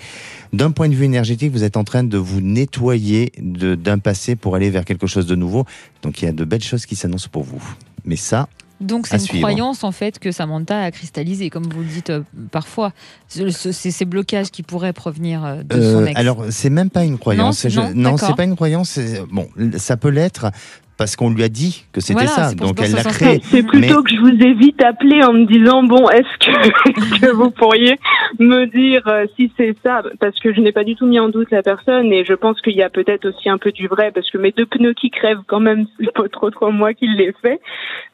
d'un point de vue énergétique, vous êtes en train de vous nettoyer d'un passé pour aller vers quelque chose de nouveau. Donc il y a de belles choses qui s'annoncent pour vous. Mais ça, donc c'est une croyance en fait que Samantha a cristallisé, comme vous le dites euh, parfois. C'est ces blocages qui pourraient provenir euh, de son euh, ex. Alors c'est même pas une croyance. Non, non c'est pas une croyance. Bon, ça peut l'être parce qu'on lui a dit que c'était ça. Donc elle l'a créé. C'est plutôt que je vous ai vite appelé en me disant bon, est-ce que, que vous pourriez me dire euh, si c'est ça? Parce que je n'ai pas du tout mis en doute la personne et je pense qu'il y a peut-être aussi un peu du vrai parce que mes deux pneus qui crèvent quand même, c'est pas trop trop moi qui l'ai fait.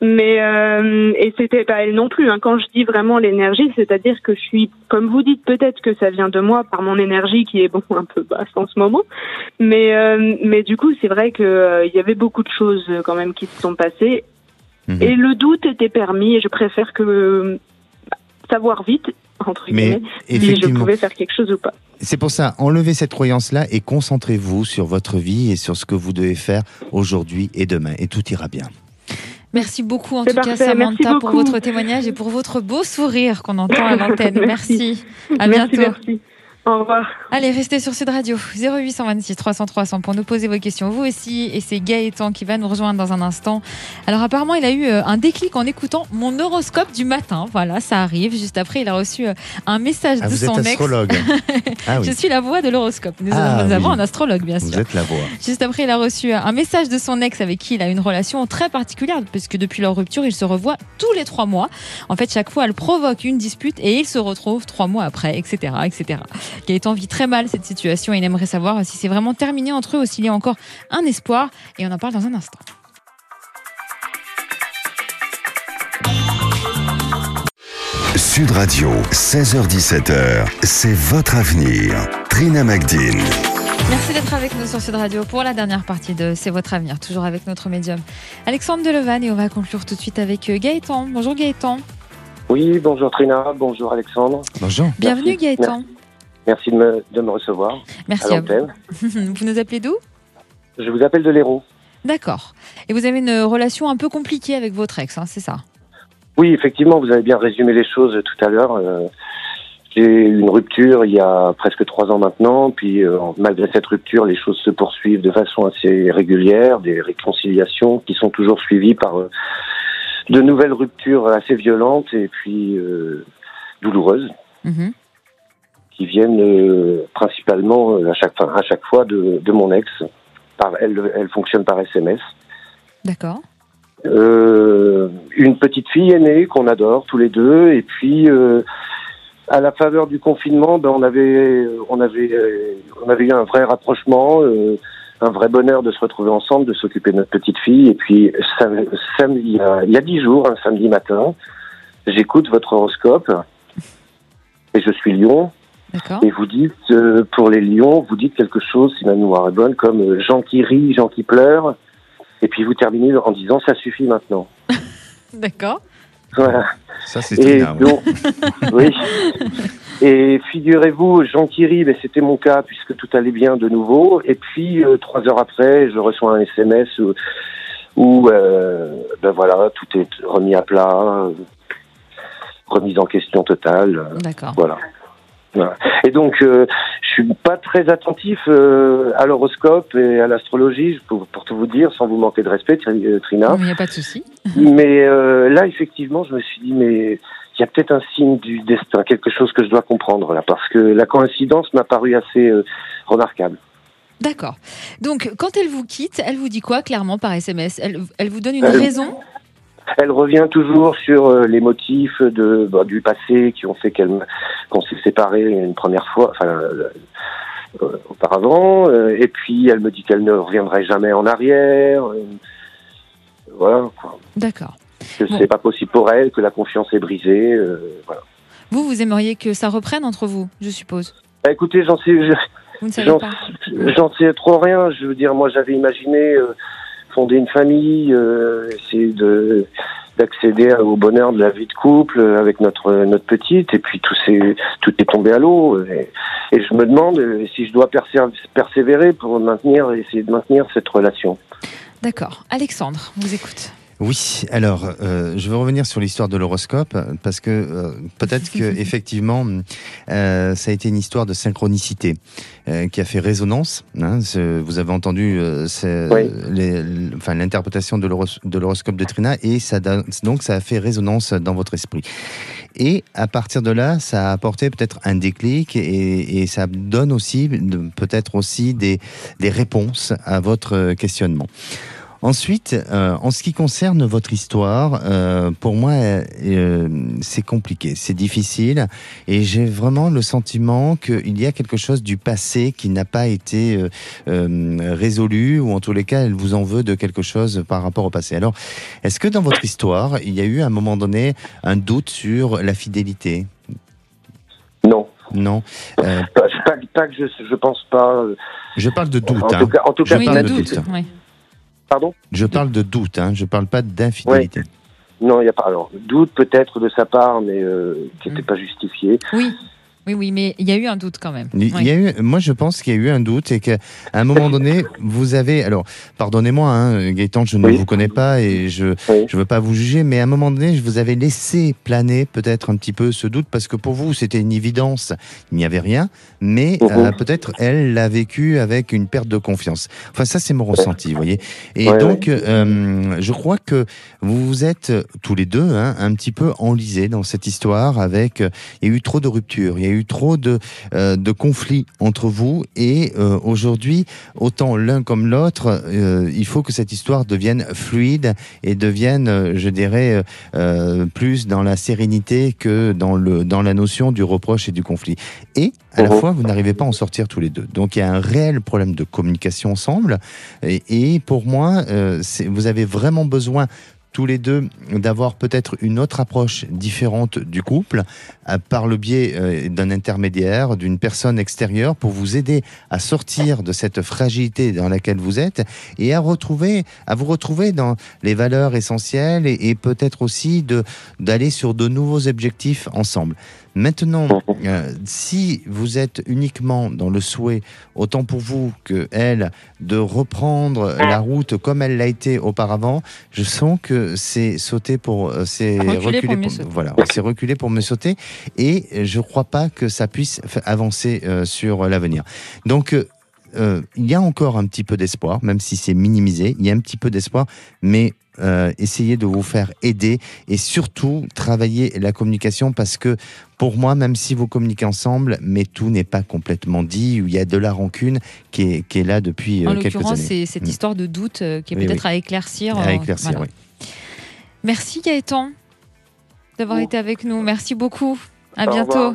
Mais euh, et c'était pas elle non plus. Hein. Quand je dis vraiment l'énergie, c'est-à-dire que je suis, comme vous dites, peut-être que ça vient de moi par mon énergie qui est bon un peu basse en ce moment. Mais euh, mais du coup, c'est vrai que euh, il y avait beaucoup de choses euh, quand même qui se sont passées. Mhm. Et le doute était permis et je préfère que savoir vite, entre guillemets, si je pouvais faire quelque chose ou pas. C'est pour ça, enlevez cette croyance-là et concentrez-vous sur votre vie et sur ce que vous devez faire aujourd'hui et demain. Et tout ira bien. Merci beaucoup en tout cas Samantha pour votre témoignage et pour votre beau sourire qu'on entend à l'antenne. merci. À bientôt. Au revoir. Allez, restez sur Sud Radio 0826 300 300 pour nous poser vos questions. Vous aussi, et c'est Gaëtan qui va nous rejoindre dans un instant. Alors apparemment, il a eu euh, un déclic en écoutant mon horoscope du matin. Voilà, ça arrive. Juste après, il a reçu euh, un message ah, de son ex. astrologue. ah, oui. Je suis la voix de l'horoscope. Nous, ah avons un astrologue, bien sûr. Vous êtes la voix. Juste après, il a reçu euh, un message de son ex avec qui il a une relation très particulière, puisque depuis leur rupture, ils se revoient tous les trois mois. En fait, chaque fois, elle provoque une dispute et ils se retrouvent trois mois après, etc., etc. Gaëtan vit très mal cette situation et il aimerait savoir si c'est vraiment terminé entre eux ou s'il y a encore un espoir. Et on en parle dans un instant. Sud Radio, 16h17h, c'est votre avenir. Trina Magdine. Merci d'être avec nous sur Sud Radio pour la dernière partie de C'est votre avenir, toujours avec notre médium Alexandre Delevan et on va conclure tout de suite avec Gaëtan. Bonjour Gaëtan. Oui, bonjour Trina, bonjour Alexandre. Bonjour. Bienvenue Gaëtan. Merci de me, de me recevoir. Merci à, vous. vous nous appelez d'où? Je vous appelle de l'Hérault. D'accord. Et vous avez une relation un peu compliquée avec votre ex, hein, c'est ça? Oui, effectivement, vous avez bien résumé les choses tout à l'heure. Euh, j'ai eu une rupture il y a presque trois ans maintenant, puis euh, malgré cette rupture, les choses se poursuivent de façon assez régulière, des réconciliations qui sont toujours suivies par euh, de nouvelles ruptures assez violentes et puis douloureuses. Mhm qui viennent euh, principalement euh, à chaque, à chaque fois de, de mon ex. Par, elle, elle fonctionne par SMS. D'accord. Euh, une petite fille aînée qu'on adore tous les deux, et puis euh, à la faveur du confinement, ben on avait, on avait, on avait eu un vrai rapprochement, un vrai bonheur de se retrouver ensemble, de s'occuper de notre petite fille. Et puis samedi, il y a dix jours, un samedi matin, j'écoute votre horoscope et je suis Lyon. Et vous dites, euh, pour les lions, vous dites quelque chose, si ma mémoire est bonne, comme euh, gens qui rient, gens qui pleurent, et puis vous terminez en disant ça suffit maintenant. D'accord. Voilà. Ça, c'est et donc, oui. Et figurez-vous, Jean Thierry, ben, c'était mon cas puisque tout allait bien de nouveau. Et puis euh, trois heures après, je reçois un SMS où, où euh, ben voilà, tout est remis à plat, remise en question totale. D'accord. Voilà. Et donc, euh, je suis pas très attentif euh, à l'horoscope et à l'astrologie, pour, pour tout vous dire, sans vous manquer de respect, euh, Trina. Il n'y a pas de souci. Mais là, effectivement, je me suis dit, mais il y a peut-être un signe du destin, quelque chose que je dois comprendre là, parce que la coïncidence m'a paru assez euh, remarquable. D'accord. Donc, quand elle vous quitte, elle vous dit quoi clairement par SMS elle, elle vous donne une Elle- raison? Elle revient toujours sur euh, les motifs de bah, du passé qui ont fait qu'elle qu'on s'est séparés une première fois, enfin euh, euh, auparavant, euh, et puis elle me dit qu'elle ne reviendrait jamais en arrière. euh, voilà, quoi. D'accord. que Bon. c'est pas possible pour elle, que la confiance est brisée. voilà. Vous, vous aimeriez que ça reprenne entre vous, je suppose? Bah, écoutez, j'en sais, je- j'en, sais trop rien. Je veux dire, moi, j'avais imaginé fonder une famille, euh, essayer de d'accéder au bonheur de la vie de couple euh, avec notre notre petite, et puis tout s'est tout est tombé à l'eau. Et, je me demande euh, si je dois persév- persévérer pour maintenir, essayer de maintenir cette relation. D'accord. Alexandre, on vous écoute. Oui, alors euh, je veux revenir sur l'histoire de l'horoscope parce que euh, peut-être que effectivement euh, ça a été une histoire de synchronicité qui a fait résonance. hein. Vous avez entendu Oui. l'interprétation de l'horos- de l'horoscope de Trina et ça donc ça a fait résonance dans votre esprit. Et à partir de là, ça a apporté peut-être un déclic et, et ça donne aussi peut-être aussi des, des réponses à votre questionnement. Ensuite, euh, en ce qui concerne votre histoire, euh, pour moi, euh, euh, c'est compliqué, c'est difficile, et j'ai vraiment le sentiment qu'il y a quelque chose du passé qui n'a pas été euh, euh, résolu, ou en tous les cas, elle vous en veut de quelque chose par rapport au passé. Alors, est-ce que dans votre histoire, il y a eu à un moment donné un doute sur la fidélité? Non, Non. Euh, pas, pas, pas que je, je pense pas. je parle de doute. En hein. tout cas, en tout Je cas, oui, parle de de doute. doute. oui. Pardon. Je parle de doute, hein. je parle pas d'infidélité. Non, il n'y a pas. Alors, doute peut-être de sa part, mais euh, qui n'était Mm. pas justifié. Oui. Oui, oui, mais il y a eu un doute quand même. Il Oui. y a eu, moi, je pense qu'il y a eu un doute et qu'à un moment donné, vous avez. Alors, pardonnez-moi, hein, Gaëtan, je ne Oui. vous connais pas et je Oui. je veux pas vous juger, mais à un moment donné, je vous avais laissé planer peut-être un petit peu ce doute parce que pour vous, c'était une évidence, il n'y avait rien, mais Mhm. euh, peut-être elle l'a vécu avec une perte de confiance. Enfin, ça, c'est mon ressenti, vous voyez. Et Ouais, donc, euh, je crois que vous vous êtes tous les deux hein, un petit peu enlisés dans cette histoire avec. euh, Il y a eu trop de ruptures, il y a eu trop de, euh, de conflits entre vous et euh, aujourd'hui, autant l'un comme l'autre, euh, il faut que cette histoire devienne fluide et devienne, je dirais, plus dans la sérénité que dans, le, dans la notion du reproche et du conflit. Et à la fois, vous n'arrivez pas à en sortir tous les deux. Donc il y a un réel problème de communication ensemble. Et, et pour moi, vous avez vraiment besoin tous les deux d'avoir peut-être une autre approche différente du couple à- par le biais euh, d'un intermédiaire, d'une personne extérieure pour vous aider à sortir de cette fragilité dans laquelle vous êtes et à retrouver, à vous retrouver dans les valeurs essentielles et, peut-être aussi d'aller sur de nouveaux objectifs ensemble. Maintenant, euh, si vous êtes uniquement dans le souhait, autant pour vous que elle, de reprendre la route comme elle l'a été auparavant, je sens que c'est sauter pour, euh, c'est Reculer pour voilà, c'est reculer pour mieux sauter, et je crois pas que ça puisse avancer euh, sur l'avenir. Donc euh, euh, il y a encore un petit peu d'espoir, même si c'est minimisé. Il y a un petit peu d'espoir, mais euh, essayez de vous faire aider et surtout travailler la communication parce que pour moi, même si vous communiquez ensemble, mais tout n'est pas complètement dit, il y a de la rancune qui est, qui est là depuis En euh, quelques l'occurrence, années. c'est cette Mm. histoire de doute euh, qui est Oui, peut-être oui. à éclaircir. À euh, éclaircir, voilà. oui. Merci Gaëtan d'avoir été avec nous. Merci beaucoup. À Au bientôt. revoir.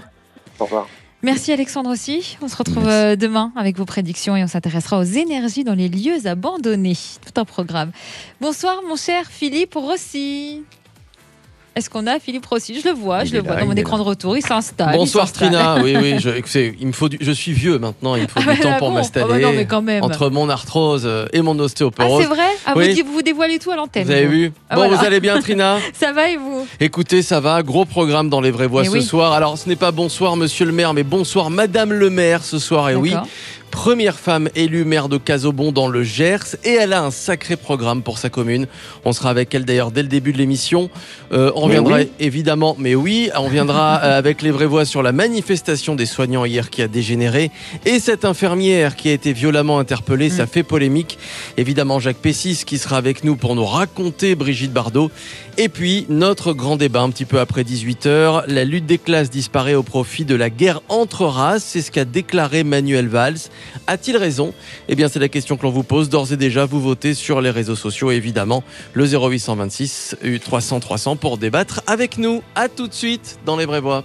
Au revoir. Merci Alexandre aussi. On se retrouve Merci. euh, demain avec vos prédictions et on s'intéressera aux énergies dans les lieux abandonnés. Tout un programme. Bonsoir mon cher Philippe Rossi. Est-ce qu'on a Philippe Rossi Je le vois, je le vois dans mon écran de retour. Il s'installe. Bonsoir Trina. oui, oui. Je, il me faut je suis vieux maintenant. Il me faut du temps pour m'installer. entre mon arthrose et mon ostéoporose. Ah, c'est vrai ah, vous, vous, dévoilez tout à l'antenne. Vous avez vu ah, Bon, vous allez bien, Trina Ça va et vous Écoutez, ça va. Gros programme dans les vraies voix ce soir. Alors, ce n'est pas bonsoir, monsieur le maire, mais bonsoir, madame le maire ce soir. Et oui, première femme élue maire de Casobon dans le Gers et elle a un sacré programme pour sa commune. On sera avec elle d'ailleurs dès le début de l'émission. Euh, on reviendra évidemment, mais oui, on viendra euh, avec les vraies voix sur la manifestation des soignants hier qui a dégénéré et cette infirmière qui a été violemment interpellée. Ça mm. fait polémique. Évidemment, Jacques Pessis qui sera avec nous pour nous raconter Brigitte Bardot. Et puis, notre grand débat un petit peu après 18h. La lutte des classes disparaît au profit de la guerre entre races. C'est ce qu'a déclaré Manuel Valls. A-t-il raison? Eh bien, c'est la question que l'on vous pose. D'ores et déjà, vous votez sur les réseaux sociaux, évidemment, le 0826 300 300 pour débattre avec nous. À tout de suite dans les voix.